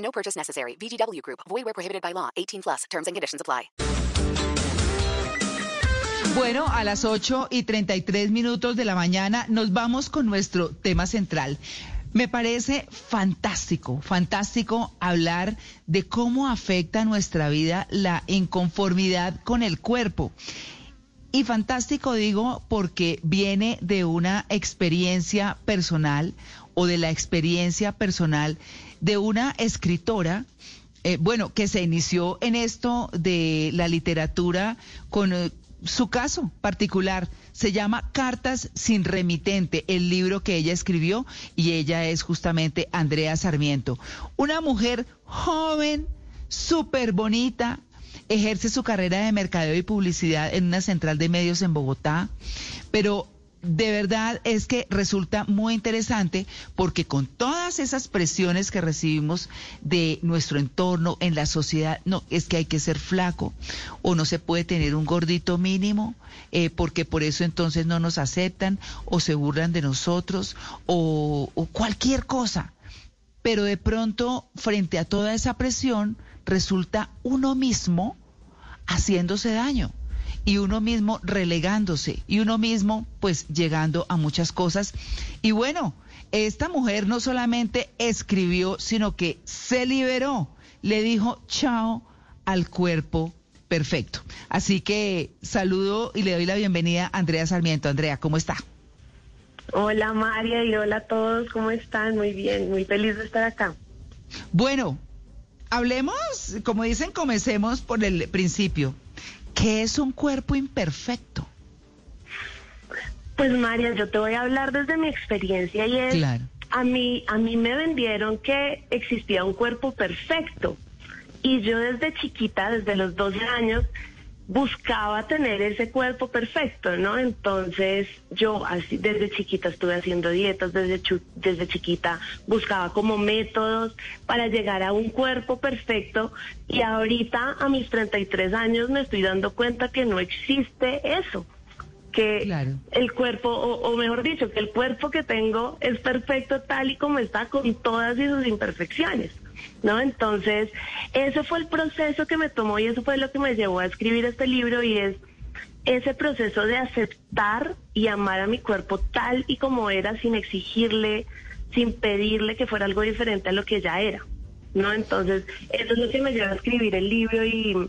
No purchase necessary. VGW Group. Void where prohibited by law. 18 plus. Terms and conditions apply. Bueno, a las 8 y 33 minutos de la mañana nos vamos con nuestro tema central. Me parece fantástico, fantástico hablar de cómo afecta nuestra vida la inconformidad con el cuerpo. Y fantástico digo porque viene de una experiencia personal o de la experiencia personal de una escritora, eh, bueno, que se inició en esto de la literatura con eh, su caso particular. Se llama Cartas sin remitente, el libro que ella escribió y ella es justamente Andrea Sarmiento. Una mujer joven, súper bonita, ejerce su carrera de mercadeo y publicidad en una central de medios en Bogotá, pero de verdad es que resulta muy interesante porque con todas esas presiones que recibimos de nuestro entorno en la sociedad, no, es que hay que ser flaco o no se puede tener un gordito mínimo eh, porque por eso entonces no nos aceptan o se burlan de nosotros o, o cualquier cosa. Pero de pronto, frente a toda esa presión, resulta uno mismo haciéndose daño y uno mismo relegándose y uno mismo pues llegando a muchas cosas. Y bueno, esta mujer no solamente escribió, sino que se liberó, le dijo chao al cuerpo perfecto. Así que saludo y le doy la bienvenida a Andrea Sarmiento. Andrea, ¿cómo está? Hola María y hola a todos, ¿cómo están? Muy bien, muy feliz de estar acá. Bueno, hablemos, como dicen, comencemos por el principio. ¿Qué es un cuerpo imperfecto? Pues María, yo te voy a hablar desde mi experiencia y es, Claro. a mí, a mí me vendieron que existía un cuerpo perfecto y yo desde chiquita, desde los 12 años, buscaba tener ese cuerpo perfecto, ¿no? Entonces yo así desde chiquita estuve haciendo dietas, desde, desde chiquita buscaba como métodos para llegar a un cuerpo perfecto y ahorita a mis 33 años me estoy dando cuenta que no existe eso que Claro. el cuerpo, o, o mejor dicho, que el cuerpo que tengo es perfecto tal y como está, con todas sus imperfecciones, ¿no? Entonces, ese fue el proceso que me tomó y eso fue lo que me llevó a escribir este libro y es ese proceso de aceptar y amar a mi cuerpo tal y como era, sin exigirle, sin pedirle que fuera algo diferente a lo que ya era, ¿no? Entonces, eso es lo que me lleva a escribir el libro y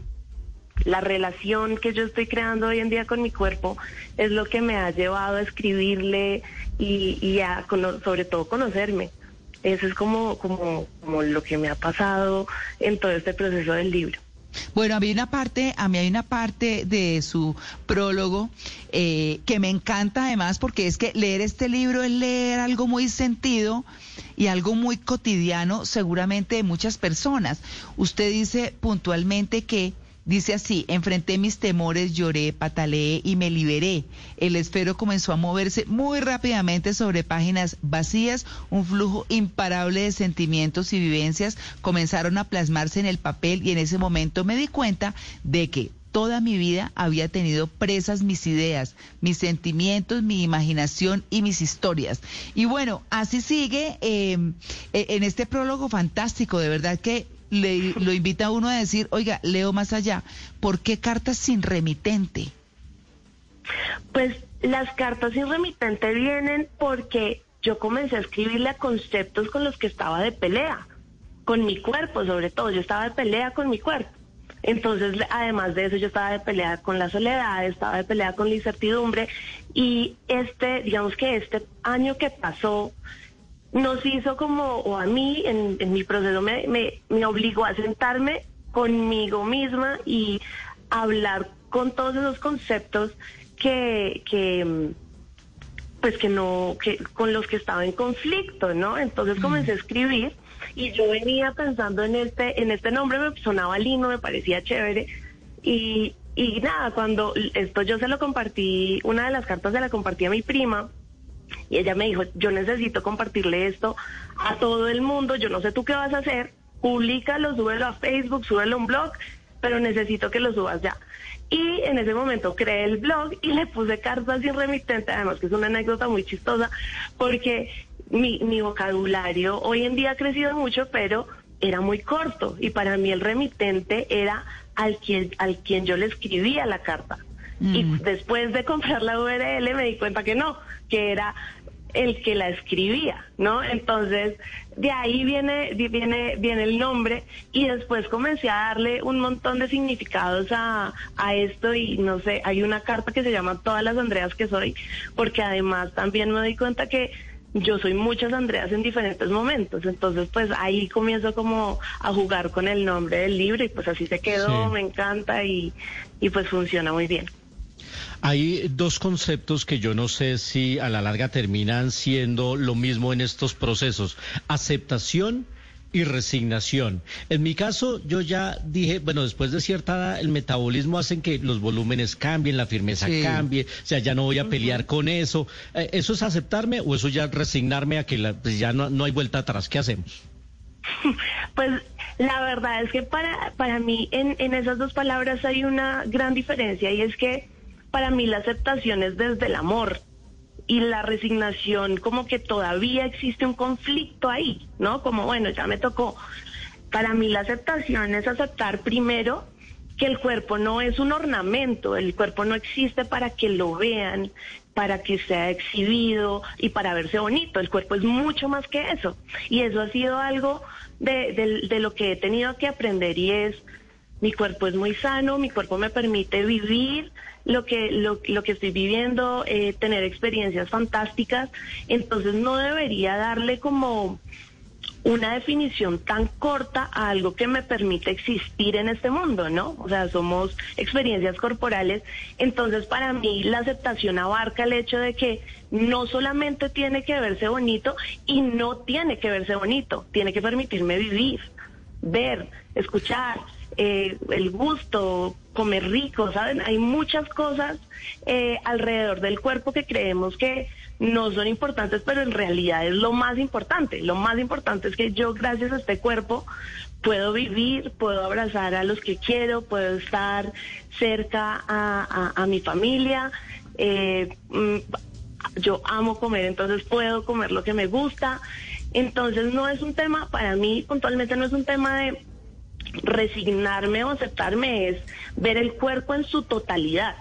la relación que yo estoy creando hoy en día con mi cuerpo es lo que me ha llevado a escribirle y, y a sobre todo conocerme. Eso es como, como, como lo que me ha pasado en todo este proceso del libro. Bueno, a mí una parte, a mí hay una parte de su prólogo eh, que me encanta además porque es que leer este libro es leer algo muy sentido y algo muy cotidiano seguramente de muchas personas. Usted dice puntualmente que Dice así, enfrenté mis temores, lloré, pataleé y me liberé. El esfero comenzó a moverse muy rápidamente sobre páginas vacías, un flujo imparable de sentimientos y vivencias comenzaron a plasmarse en el papel y en ese momento me di cuenta de que toda mi vida había tenido presas mis ideas, mis sentimientos, mi imaginación y mis historias. Y bueno, así sigue eh, en este prólogo fantástico, de verdad que le, lo invita a uno a decir, oiga, leo más allá, ¿por qué cartas sin remitente? Pues las cartas sin remitente vienen porque yo comencé a escribirle a conceptos con los que estaba de pelea, con mi cuerpo sobre todo, yo estaba de pelea con mi cuerpo. Entonces, además de eso, yo estaba de pelea con la soledad, estaba de pelea con la incertidumbre y este, digamos que este año que pasó nos hizo como, o a mí en, en mi proceso me, me, me obligó a sentarme conmigo misma y hablar con todos esos conceptos que, que pues que no, que con los que estaba en conflicto, ¿no? Entonces comencé a escribir y yo venía pensando en este, en este nombre, me sonaba lindo, me parecía chévere y, y nada, cuando esto yo se lo compartí, una de las cartas se la compartí a mi prima y ella me dijo, yo necesito compartirle esto a todo el mundo, yo no sé tú qué vas a hacer, públicalo, súbelo a Facebook, súbelo a un blog, pero necesito que lo subas ya. Y en ese momento creé el blog y le puse cartas sin remitente, además que es una anécdota muy chistosa, porque mi, mi vocabulario hoy en día ha crecido mucho, pero era muy corto y para mí el remitente era al quien, al quien yo le escribía la carta. Y después de comprar la URL me di cuenta que no, que era el que la escribía, ¿no? Entonces, de ahí viene, viene, viene el nombre y después comencé a darle un montón de significados a, a esto y no sé, hay una carta que se llama Todas las Andreas que soy, porque además también me doy cuenta que yo soy muchas Andreas en diferentes momentos, entonces pues ahí comienzo como a jugar con el nombre del libro y pues así se quedó, me encanta y, y pues funciona muy bien. Hay dos conceptos que yo no sé si a la larga terminan siendo lo mismo en estos procesos. Aceptación y resignación. En mi caso, yo ya dije, bueno, después de cierta edad, el metabolismo hace que los volúmenes cambien, la firmeza cambie, o sea, ya no voy a pelear con eso. Eh, ¿Eso es aceptarme o eso ya resignarme a que pues ya no, no hay vuelta atrás? ¿Qué hacemos? Pues la verdad es que para, para mí en, en esas dos palabras hay una gran diferencia y es que para mí la aceptación es desde el amor y la resignación como que todavía existe un conflicto ahí, ¿no? Como bueno, ya me tocó. Para mí la aceptación es aceptar primero que el cuerpo no es un ornamento, el cuerpo no existe para que lo vean, para que sea exhibido y para verse bonito, el cuerpo es mucho más que eso. Y eso ha sido algo de, de lo que he tenido que aprender y es, mi cuerpo es muy sano, mi cuerpo me permite vivir lo que, lo, lo que estoy viviendo, eh, tener experiencias fantásticas, entonces no debería darle como una definición tan corta a algo que me permite existir en este mundo, ¿no? O sea, somos experiencias corporales, entonces para mí la aceptación abarca el hecho de que no solamente tiene que verse bonito y no tiene que verse bonito, tiene que permitirme vivir, ver, escuchar, eh, el gusto, comer rico, ¿saben? Hay muchas cosas eh, alrededor del cuerpo que creemos que no son importantes, pero en realidad es lo más importante. Lo más importante es que yo, gracias a este cuerpo, puedo vivir, puedo abrazar a los que quiero, puedo estar cerca a, mi familia. Eh, mm, yo amo comer, entonces puedo comer lo que me gusta. Entonces no es un tema, para mí puntualmente no es un tema de resignarme o aceptarme es ver el cuerpo en su totalidad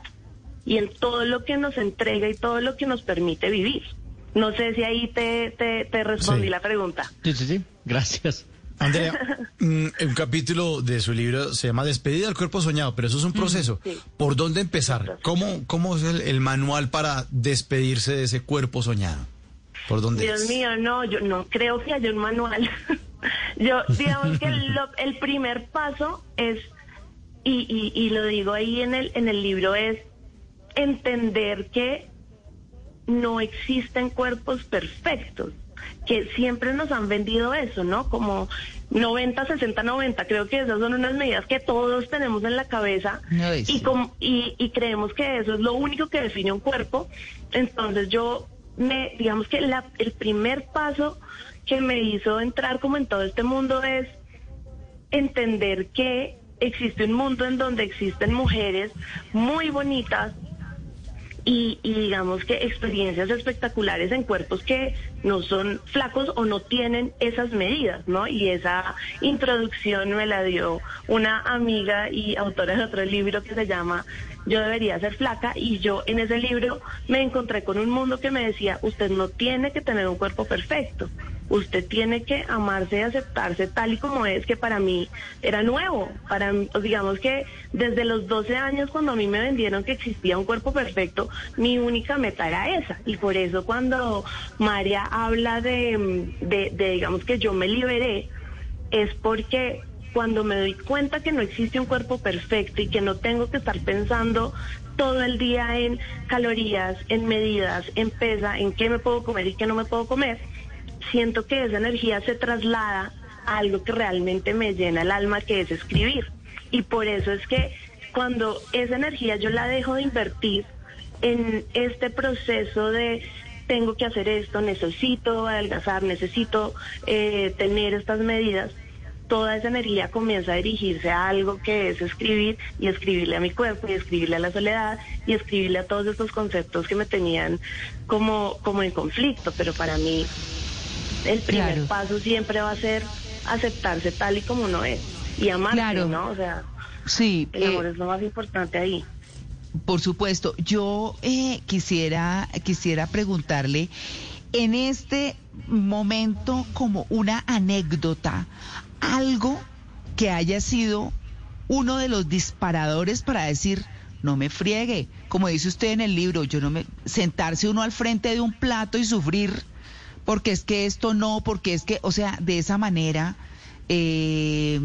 y en todo lo que nos entrega y todo lo que nos permite vivir. No sé si ahí te, te, respondí la pregunta. Sí, sí, sí. Gracias. Andrea, mm, un capítulo de su libro se llama Despedida del cuerpo soñado, pero eso es un proceso. ¿Por dónde empezar? ¿Cómo, cómo es el, manual para despedirse de ese cuerpo soñado? ¿Por dónde Dios mío, no, yo no creo que haya un manual. Yo, digamos que el primer paso es, y, y, lo digo ahí en el, en el libro, es entender que no existen cuerpos perfectos, que siempre nos han vendido eso, ¿no? Como 90, 60, 90. Creo que esas son unas medidas que todos tenemos en la cabeza y, y, y, creemos que eso es lo único que define un cuerpo. Entonces yo me, digamos que la, el primer paso que me hizo entrar como en todo este mundo es entender que existe un mundo en donde existen mujeres muy bonitas y, digamos que experiencias espectaculares en cuerpos que no son flacos o no tienen esas medidas, ¿no? Y esa introducción me la dio una amiga y autora de otro libro que se llama Yo debería ser flaca y yo en ese libro me encontré con un mundo que me decía, usted no tiene que tener un cuerpo perfecto usted tiene que amarse y aceptarse tal y como es, que para mí era nuevo. Para pues, digamos que desde los 12 años cuando a mí me vendieron que existía un cuerpo perfecto, mi única meta era esa. Y por eso cuando María habla de, de, de digamos que yo me liberé, es porque cuando me doy cuenta que no existe un cuerpo perfecto y que no tengo que estar pensando todo el día en calorías, en medidas, en pesa, en qué me puedo comer y qué no me puedo comer, siento que esa energía se traslada algo que realmente me llena el alma, que es escribir. Y por eso es que cuando esa energía yo la dejo de invertir en este proceso de tengo que hacer esto, necesito adelgazar, necesito eh, tener estas medidas, toda esa energía comienza a dirigirse a algo que es escribir y escribirle a mi cuerpo y escribirle a la soledad y escribirle a todos estos conceptos que me tenían como, como en conflicto. Pero para mí el primer paso siempre va a ser aceptarse tal y como uno es y amarse, ¿no? O sea, sí, el amor eh, es lo más importante ahí. Por supuesto, yo eh, quisiera, quisiera preguntarle en este momento como una anécdota, algo que haya sido uno de los disparadores para decir, no me friegue, como dice usted en el libro, yo no me sentarse uno al frente de un plato y sufrir, porque es que esto no, porque es que, o sea, de esa manera, eh,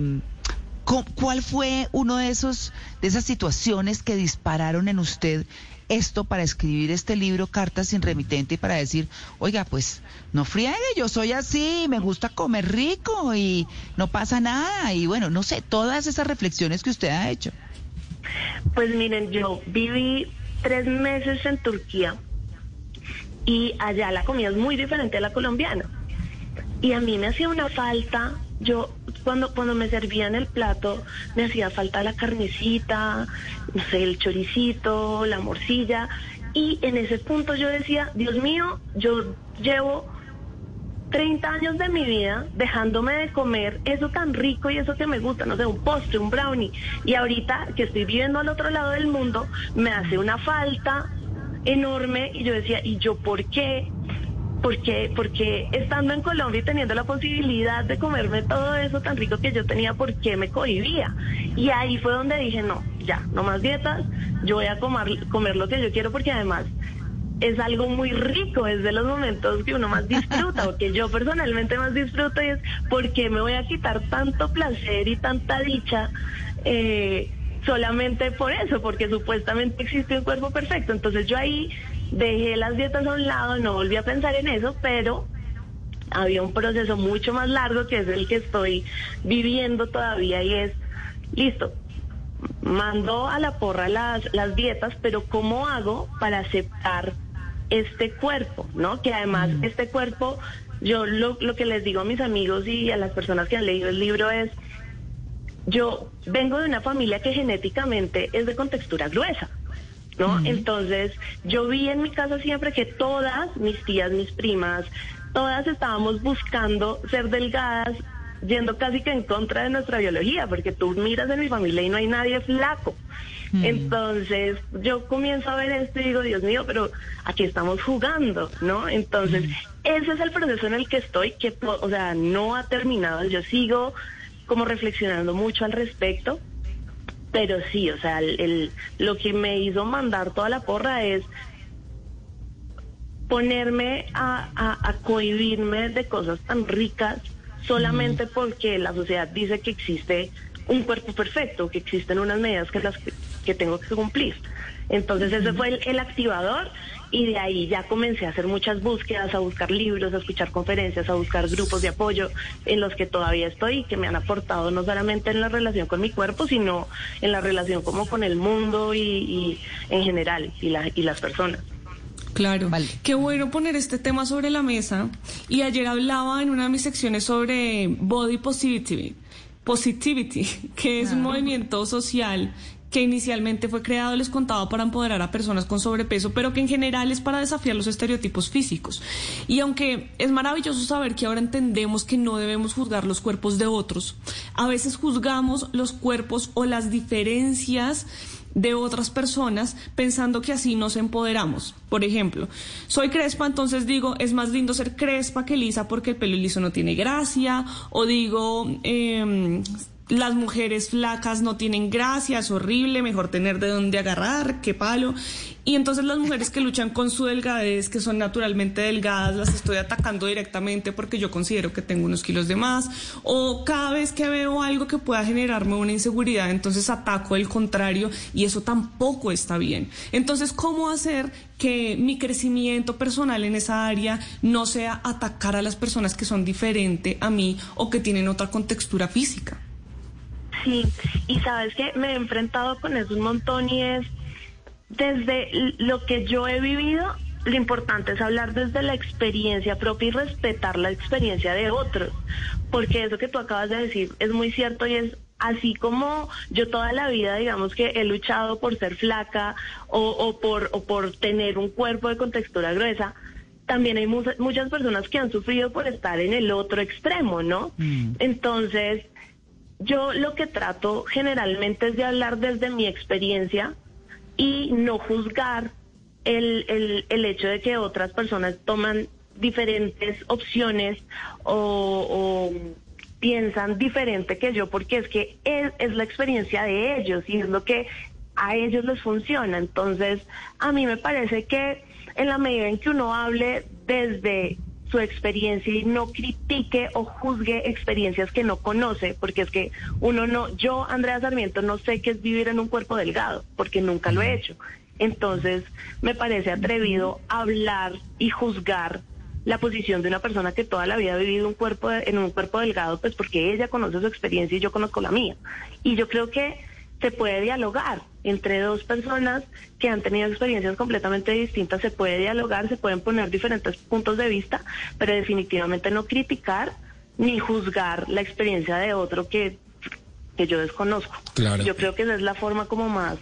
¿Cuál fue uno de esos de esas situaciones que dispararon en usted esto para escribir este libro Cartas sin remitente y para decir, oiga, pues no friegue, yo soy así, me gusta comer rico y no pasa nada y bueno, no sé, todas esas reflexiones que usted ha hecho. Pues miren, yo viví tres meses en Turquía y allá la comida es muy diferente a la colombiana. Y a mí me hacía una falta yo cuando, cuando me servían el plato me hacía falta la carnecita, no sé, el choricito, la morcilla. Y en ese punto yo decía, Dios mío, yo llevo 30 años de mi vida dejándome de comer eso tan rico y eso que me gusta, no sé, un postre, un brownie. Y ahorita que estoy viviendo al otro lado del mundo, me hace una falta enorme y yo decía, ¿y yo por qué? porque, porque estando en Colombia y teniendo la posibilidad de comerme todo eso tan rico que yo tenía, ¿por qué me cohibía? Y ahí fue donde dije, no, ya, no más dietas, yo voy a comer, comer lo que yo quiero porque además es algo muy rico, es de los momentos que uno más disfruta, o que yo personalmente más disfruto y es porque me voy a quitar tanto placer y tanta dicha. Eh, solamente por eso, porque supuestamente existe un cuerpo perfecto. Entonces yo ahí dejé las dietas a un lado, no volví a pensar en eso, pero había un proceso mucho más largo que es el que estoy viviendo todavía y es, listo, mando a la porra las, las dietas, pero ¿cómo hago para aceptar este cuerpo? ¿No? Que además mm. este cuerpo, yo lo, lo que les digo a mis amigos y a las personas que han leído el libro es, yo vengo de una familia que genéticamente es de contextura gruesa. ¿no? Entonces, yo vi en mi casa siempre que todas, mis tías, mis primas, todas estábamos buscando ser delgadas, yendo casi que en contra de nuestra biología, porque tú miras en mi familia y no hay nadie flaco. Entonces, yo comienzo a ver esto y digo, Dios mío, pero aquí estamos jugando, ¿no? Entonces, ese es el proceso en el que estoy, que, o sea, no ha terminado. Yo sigo como reflexionando mucho al respecto pero sí, o sea, el, lo que me hizo mandar toda la porra es ponerme a, a, cohibirme de cosas tan ricas solamente porque la sociedad dice que existe un cuerpo perfecto, que existen unas medidas que las que, tengo que cumplir. Entonces ese fue el activador y de ahí ya comencé a hacer muchas búsquedas, a buscar libros, a escuchar conferencias, a buscar grupos de apoyo en los que todavía estoy y que me han aportado no solamente en la relación con mi cuerpo, sino en la relación como con el mundo y, en general y, la, y las personas. Claro, vale. qué bueno poner este tema sobre la mesa. Y ayer hablaba en una de mis secciones sobre body positivity, positivity que es un movimiento social que inicialmente fue creado, les contaba, para empoderar a personas con sobrepeso, pero que en general es para desafiar los estereotipos físicos. Y aunque es maravilloso saber que ahora entendemos que no debemos juzgar los cuerpos de otros, a veces juzgamos los cuerpos o las diferencias de otras personas pensando que así nos empoderamos. Por ejemplo, soy crespa, entonces digo, es más lindo ser crespa que lisa porque el pelo liso no tiene gracia, o digo, eh, las mujeres flacas no tienen gracia, es horrible, mejor tener de dónde agarrar, qué palo. Y entonces las mujeres que luchan con su delgadez, que son naturalmente delgadas, las estoy atacando directamente porque yo considero que tengo unos kilos de más. O cada vez que veo algo que pueda generarme una inseguridad, entonces ataco el contrario y eso tampoco está bien. Entonces, ¿cómo hacer que mi crecimiento personal en esa área no sea atacar a las personas que son diferentes a mí o que tienen otra contextura física? Sí, y sabes que me he enfrentado con eso un montón y es desde lo que yo he vivido, lo importante es hablar desde la experiencia propia y respetar la experiencia de otros, porque eso que tú acabas de decir es muy cierto y es así como yo toda la vida, digamos que he luchado por ser flaca o, por, o por tener un cuerpo de contextura gruesa, también hay muchas personas que han sufrido por estar en el otro extremo, ¿no? Mm. Entonces, yo lo que trato generalmente es de hablar desde mi experiencia y no juzgar el, el, hecho de que otras personas toman diferentes opciones o, piensan diferente que yo, porque es que es, es, la experiencia de ellos y es lo que a ellos les funciona. Entonces, a mí me parece que en la medida en que uno hable desde su experiencia y no critique o juzgue experiencias que no conoce, porque es que uno no, yo, Andrea Sarmiento, no sé qué es vivir en un cuerpo delgado, porque nunca lo he hecho. Entonces, me parece atrevido hablar y juzgar la posición de una persona que toda la vida ha vivido un cuerpo en un cuerpo delgado, pues porque ella conoce su experiencia y yo conozco la mía. Y yo creo que se puede dialogar entre dos personas que han tenido experiencias completamente distintas, se puede dialogar, se pueden poner diferentes puntos de vista, pero definitivamente no criticar ni juzgar la experiencia de otro que, que yo desconozco. Yo creo que esa es la forma como más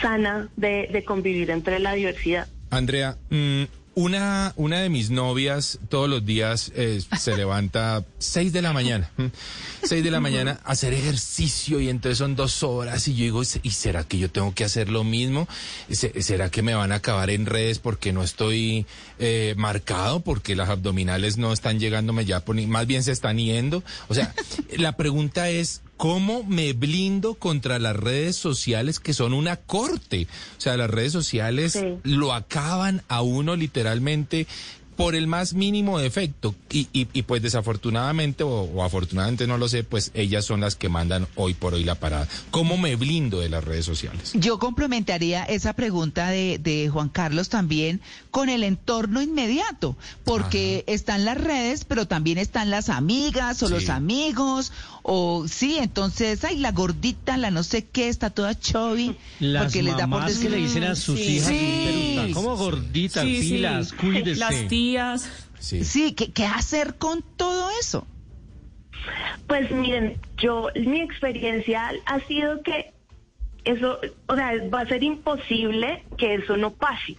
sana de, de convivir entre la diversidad. Andrea, mm, una, una de mis novias todos los días eh, se levanta 6 de la mañana, 6 de la mañana a hacer ejercicio y entonces son dos horas y yo digo, ¿y será que yo tengo que hacer lo mismo? ¿Será que me van a acabar en redes porque no estoy eh, marcado, porque las abdominales no están llegándome ya, más bien se están yendo? O sea, la pregunta es, ¿Cómo me blindo contra las redes sociales que son una corte? O sea, las redes sociales lo acaban a uno literalmente por el más mínimo defecto. Y, y, y pues desafortunadamente o, afortunadamente no lo sé, pues ellas son las que mandan hoy por hoy la parada. ¿Cómo me blindo de las redes sociales? Yo complementaría esa pregunta de, de Juan Carlos también con el entorno inmediato, porque están las redes, pero también están las amigas o los amigos, o sí, entonces, ay, la gordita, la no sé qué, está toda chubby, porque les da por decir... que le dicen a sus hijas, sí. ¿cómo gordita, pilas, cuídese? Las Sí, ¿qué, hacer con todo eso? Pues miren, yo, mi experiencia ha sido que eso, o sea, va a ser imposible que eso no pase.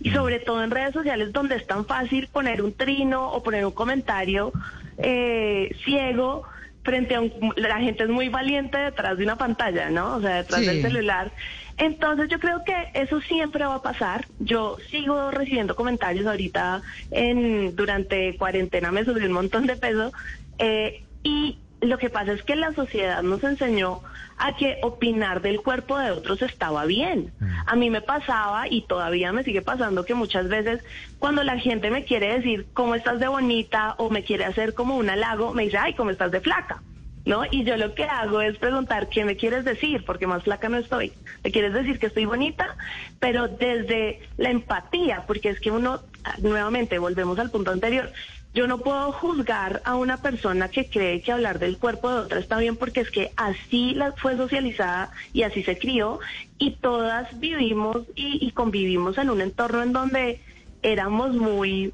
Y sobre todo en redes sociales donde es tan fácil poner un trino o poner un comentario eh, ciego frente a un, la gente es muy valiente detrás de una pantalla, ¿no? O sea, detrás del celular. Entonces yo creo que eso siempre va a pasar. Yo sigo recibiendo comentarios ahorita en durante cuarentena me subí un montón de peso eh, y lo que pasa es que la sociedad nos enseñó a que opinar del cuerpo de otros estaba bien. Mm. A mí me pasaba y todavía me sigue pasando que muchas veces cuando la gente me quiere decir cómo estás de bonita o me quiere hacer como un halago, me dice, ay, cómo estás de flaca. ¿No? Y yo lo que hago es preguntar qué me quieres decir, porque más flaca no estoy. ¿Me quieres decir que estoy bonita? Pero desde la empatía, porque es que uno, nuevamente, volvemos al punto anterior, yo no puedo juzgar a una persona que cree que hablar del cuerpo de otra está bien porque es que así la fue socializada y así se crió y todas vivimos y, convivimos en un entorno en donde éramos muy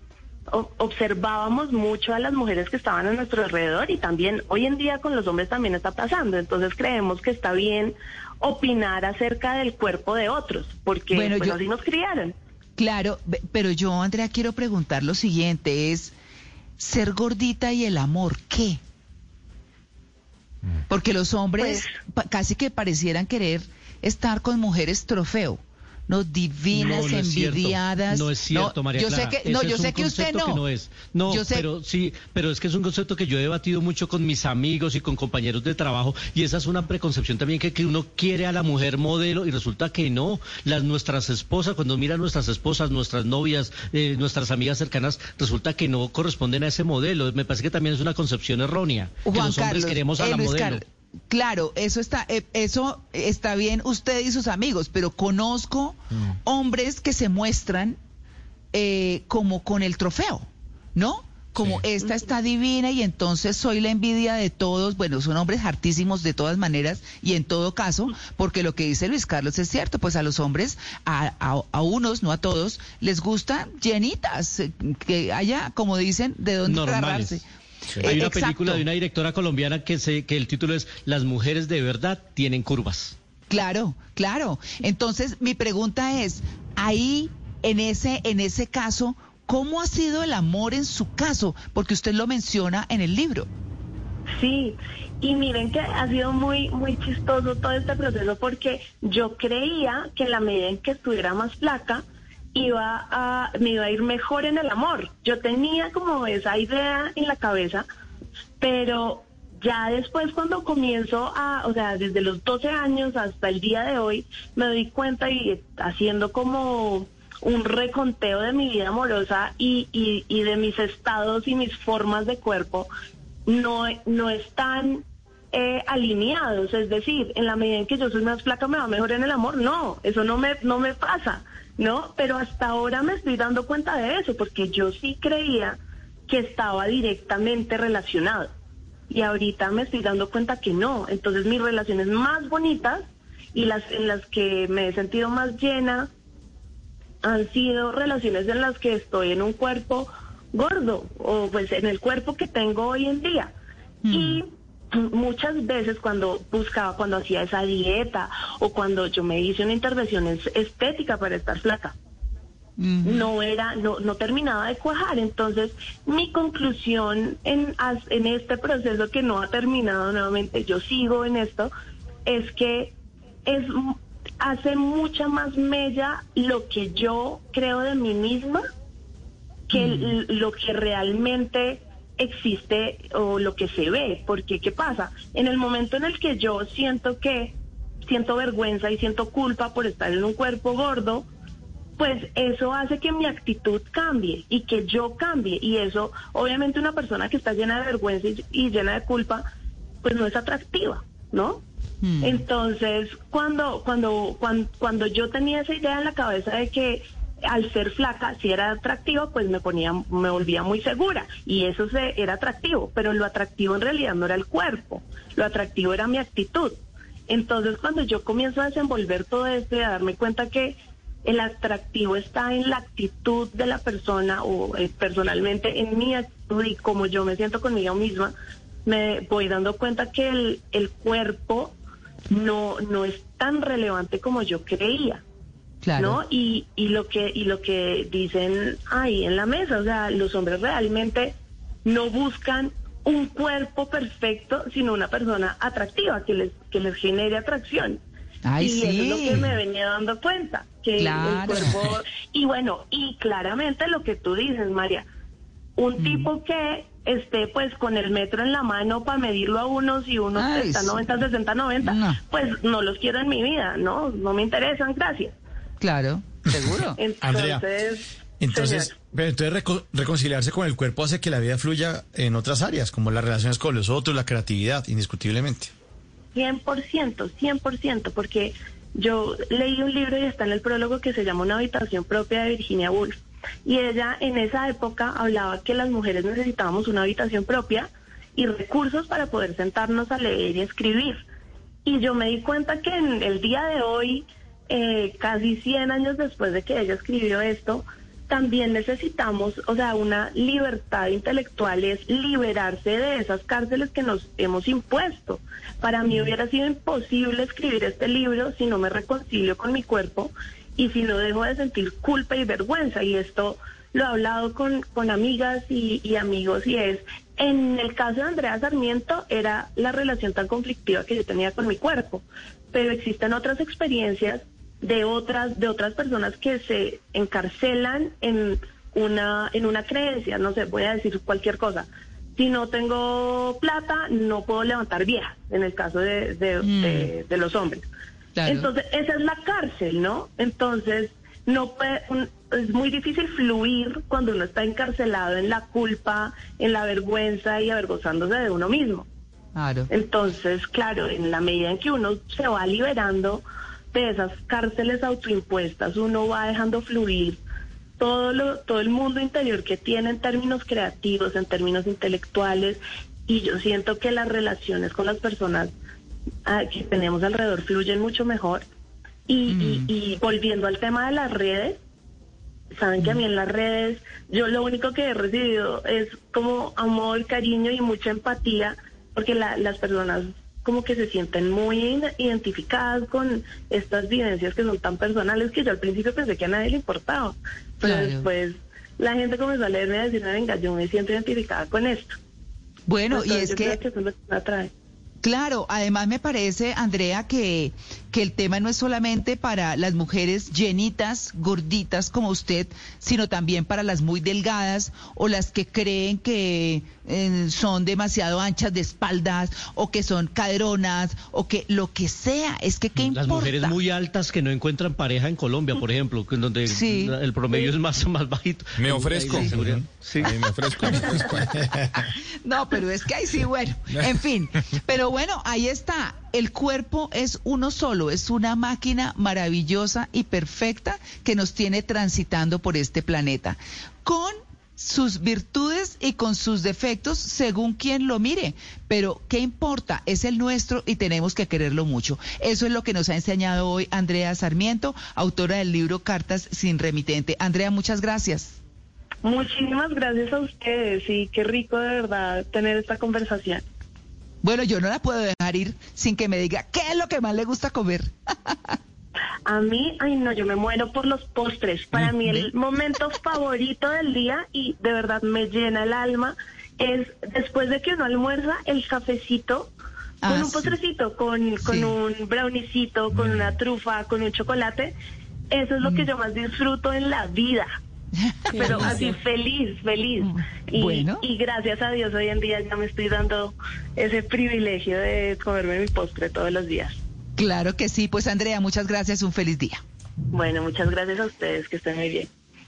observábamos mucho a las mujeres que estaban a nuestro alrededor y también hoy en día con los hombres también está pasando. Entonces creemos que está bien opinar acerca del cuerpo de otros, porque bueno, pues, así nos criaron. Claro, pero yo, Andrea, quiero preguntar lo siguiente, es ser gordita y el amor, ¿qué? Porque los hombres pues- casi que parecieran querer estar con mujeres trofeo. No divinas, No, no es cierto. envidiadas. No es cierto, María Yo Clara. sé que, no, Ese yo es sé un que usted no. que no es. No, Yo sé- pero sí, pero es que es un concepto que yo he debatido mucho con mis amigos y con compañeros de trabajo y esa es una preconcepción también que, que uno quiere a la mujer modelo y resulta que no. Las nuestras esposas, cuando miran nuestras esposas, nuestras novias, eh, nuestras amigas cercanas, resulta que no corresponden a ese modelo. Me parece que también es una concepción errónea. que los hombres Carlos, queremos a eh, la modelo. Carlos, Claro, eso está, eh, eso está bien usted y sus amigos, pero conozco Mm. hombres que se muestran eh, como con el trofeo, ¿no? Como Sí. esta está divina y entonces soy la envidia de todos. Bueno, son hombres hartísimos de todas maneras y en todo caso, porque lo que dice Luis Carlos es cierto, pues a los hombres, a, a- a unos, no a todos, les gustan llenitas, eh, que haya, como dicen, de dónde agarrarse. Hay una exacto. película de una directora colombiana que, se, que el título es Las mujeres de verdad tienen curvas. Claro, claro. Entonces, mi pregunta es, ahí, en ese, en ese caso, ¿cómo ha sido el amor en su caso? Porque usted lo menciona en el libro. Sí, y miren que ha sido muy, muy chistoso todo este proceso porque yo creía que en la medida en que estuviera más flaca, iba a, me iba a ir mejor en el amor. Yo tenía como esa idea en la cabeza, pero ya después cuando comienzo a, o sea, desde los 12 años hasta el día de hoy, me doy cuenta y haciendo como un reconteo de mi vida amorosa y, y, y de mis estados y mis formas de cuerpo, no, no están eh, alineados. Es decir, en la medida en que yo soy más flaca me va mejor en el amor. No, eso no me, no me pasa, ¿no? Pero hasta ahora me estoy dando cuenta de eso, porque yo sí creía que estaba directamente relacionado. Y ahorita me estoy dando cuenta que no. Entonces mis relaciones más bonitas y las en las que me he sentido más llena han sido relaciones en las que estoy en un cuerpo gordo o pues en el cuerpo que tengo hoy en día. Y muchas veces cuando buscaba, cuando hacía esa dieta o cuando yo me hice una intervención es- estética para estar flaca, no era, no, no terminaba de cuajar. Entonces, mi conclusión en, en este proceso que no ha terminado nuevamente, yo sigo en esto, es que es hace mucha más mella lo que yo creo de mí misma que lo que realmente existe o lo que se ve, porque ¿qué pasa? En el momento en el que yo siento que siento vergüenza y siento culpa por estar en un cuerpo gordo, pues eso hace que mi actitud cambie y que yo cambie y eso obviamente una persona que está llena de vergüenza y, y llena de culpa pues no es atractiva, ¿no? Entonces, cuando, cuando, cuando, cuando yo tenía esa idea en la cabeza de que al ser flaca, si era atractiva, pues me ponía, me volvía muy segura y eso se, era atractivo, pero lo atractivo en realidad no era el cuerpo, lo atractivo era mi actitud. Entonces, cuando yo comienzo a desenvolver todo esto y a darme cuenta que el atractivo está en la actitud de la persona o eh, personalmente en mi actitud y como yo me siento conmigo misma, me voy dando cuenta que el, el cuerpo no, no es tan relevante como yo creía. Claro. ¿no? Y, y lo que y lo que dicen ahí en la mesa, o sea, los hombres realmente no buscan un cuerpo perfecto, sino una persona atractiva que les que les genere atracción. Ay, y eso es lo sí. que me venía dando cuenta, que Claro. el cuerpo y bueno, y claramente lo que tú dices, María, un tipo que esté pues con el metro en la mano para medirlo a unos y unos Ay, está sí. 90, 60, 90, No. pues no los quiero en mi vida, no, no me interesan, gracias. Claro, seguro. Entonces, Andrea, Entonces, pero entonces reco- reconciliarse con el cuerpo hace que la vida fluya en otras áreas, como las relaciones con los otros, la creatividad, indiscutiblemente. 100%, 100%, porque yo leí un libro y está en el prólogo que se llama Una habitación propia de Virginia Woolf. Y ella en esa época hablaba que las mujeres necesitábamos una habitación propia y recursos para poder sentarnos a leer y escribir. Y yo me di cuenta que en el día de hoy, eh, casi 100 años después de que ella escribió esto, también necesitamos, o sea, una libertad intelectual es liberarse de esas cárceles que nos hemos impuesto. Para mí hubiera sido imposible escribir este libro si no me reconcilio con mi cuerpo y si no dejo de sentir culpa y vergüenza. Y esto lo he hablado con, con amigas y, y amigos y es, en el caso de Andrea Sarmiento era la relación tan conflictiva que yo tenía con mi cuerpo, pero existen otras experiencias de otras de otras personas que se encarcelan en una en una creencia, no sé, voy a decir cualquier cosa. Si no tengo plata, no puedo levantar viejas, en el caso de, de, Mm. de los hombres. Entonces, esa es la cárcel, ¿no? Entonces, no puede, un- es muy difícil fluir cuando uno está encarcelado en la culpa, en la vergüenza y avergonzándose de uno mismo. Claro. Entonces, claro, en la medida en que uno se va liberando de esas cárceles autoimpuestas, uno va dejando fluir todo lo, todo el mundo interior que tiene en términos creativos, en términos intelectuales, y yo siento que las relaciones con las personas ah, que tenemos alrededor fluyen mucho mejor. Y, y- y volviendo al tema de las redes, saben que a mí en las redes, yo lo único que he recibido es como amor, cariño y mucha empatía, porque la- las personas como que se sienten muy identificadas con estas vivencias que son tan personales que yo al principio pensé que a nadie le importaba. Pero Claro. después la gente comenzó a leerme y a decirme, venga, yo me siento identificada con esto. Bueno, y es yo que creo que eso es lo que me atrae. Claro, además me parece, Andrea, que, que el tema no es solamente para las mujeres llenitas, gorditas como usted, sino también para las muy delgadas o las que creen que eh, son demasiado anchas de espaldas o que son caderonas o que lo que sea. Es que qué importa. Las mujeres muy altas que no encuentran pareja en Colombia, por ejemplo, donde Sí. el promedio es más, más bajito. Me ofrezco. Sí. Ahí me ofrezco. me ofrezco. No, pero es que ahí sí, bueno, en fin. Pero bueno, ahí está. El cuerpo es uno solo, es una máquina maravillosa y perfecta que nos tiene transitando por este planeta. Con sus virtudes y con sus defectos según quien lo mire. Pero, ¿qué importa? Es el nuestro y tenemos que quererlo mucho. Eso es lo que nos ha enseñado hoy Andrea Sarmiento, autora del libro Cartas sin remitente. Andrea, muchas gracias. Muchísimas gracias a ustedes y qué rico de verdad tener esta conversación. Bueno, yo no la puedo dejar ir sin que me diga qué es lo que más le gusta comer. A mí, ay no, yo me muero por los postres. Para mí el momento favorito del día y de verdad me llena el alma es después de que uno almuerza el cafecito con Ah, un sí. postrecito, con, con Sí. un brownicito, con una trufa, con un chocolate. Eso es lo que yo más disfruto en la vida. Pero así feliz, feliz. Y, Bueno. y gracias a Dios hoy en día ya me estoy dando ese privilegio de comerme mi postre todos los días. Claro que sí, pues Andrea, muchas gracias, un feliz día. Bueno, muchas gracias a ustedes, que estén muy bien.